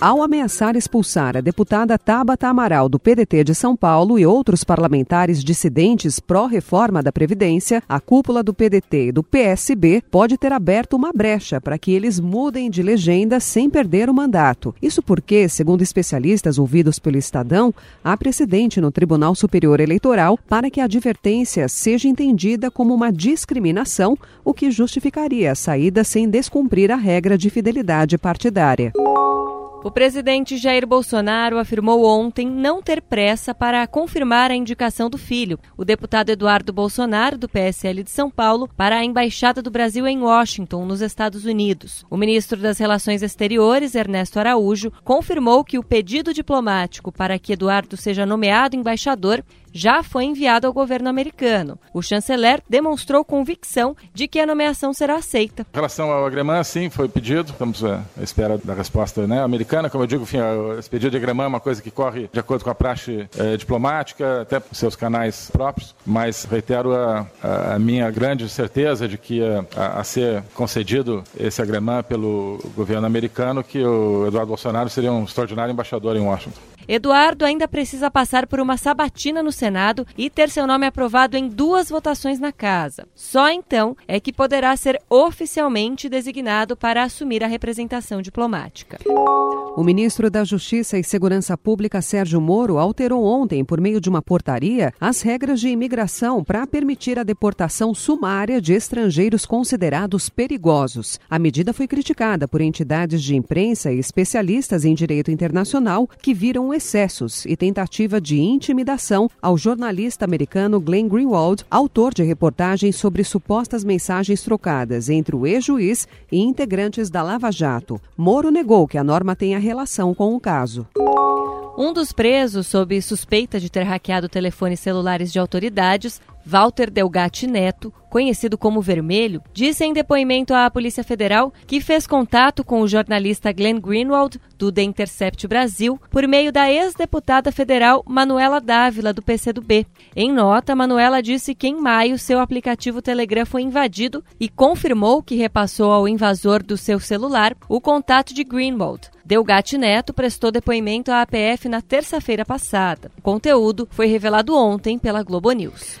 Ao ameaçar expulsar a deputada Tabata Amaral do PDT de São Paulo e outros parlamentares dissidentes pró-reforma da Previdência, a cúpula do PDT e do PSB pode ter aberto uma brecha para que eles mudem de legenda sem perder o mandato. Isso porque, segundo especialistas ouvidos pelo Estadão, há precedente no Tribunal Superior Eleitoral para que a advertência seja entendida como uma discriminação, o que justificaria a saída sem descumprir a regra de fidelidade partidária. O presidente Jair Bolsonaro afirmou ontem não ter pressa para confirmar a indicação do filho, o deputado Eduardo Bolsonaro, do PSL de São Paulo, para a Embaixada do Brasil em Washington, nos Estados Unidos. O ministro das Relações Exteriores, Ernesto Araújo, confirmou que o pedido diplomático para que Eduardo seja nomeado embaixador já foi enviado ao governo americano. O chanceler demonstrou convicção de que a nomeação será aceita. Em relação ao agremã, sim, foi pedido. Estamos à espera da resposta né, americana. Como eu digo, enfim, esse pedido de agremã é uma coisa que corre de acordo com a praxe eh, diplomática, até por seus canais próprios. Mas reitero a, a minha grande certeza de que a, a, ser concedido esse agremã pelo governo americano, que o Eduardo Bolsonaro seria um extraordinário embaixador em Washington. Eduardo ainda precisa passar por uma sabatina no Senado e ter seu nome aprovado em duas votações na Casa. Só então é que poderá ser oficialmente designado para assumir a representação diplomática. O ministro da Justiça e Segurança Pública, Sérgio Moro, alterou ontem, por meio de uma portaria, as regras de imigração para permitir a deportação sumária de estrangeiros considerados perigosos. A medida foi criticada por entidades de imprensa e especialistas em direito internacional que viram excessos e tentativa de intimidação ao jornalista americano Glenn Greenwald, autor de reportagens sobre supostas mensagens trocadas entre o ex-juiz e integrantes da Lava Jato. Moro negou que a norma tenha relação com o caso. Um dos presos, sob suspeita de ter hackeado telefones celulares de autoridades, Walter Delgatti Neto, conhecido como Vermelho, disse em depoimento à Polícia Federal que fez contato com o jornalista Glenn Greenwald, do The Intercept Brasil, por meio da ex-deputada federal Manuela Dávila, do PCdoB. Em nota, Manuela disse que em maio seu aplicativo Telegram foi invadido e confirmou que repassou ao invasor do seu celular o contato de Greenwald. Delgatti Neto prestou depoimento à APF na terça-feira passada. O conteúdo foi revelado ontem pela Globo News.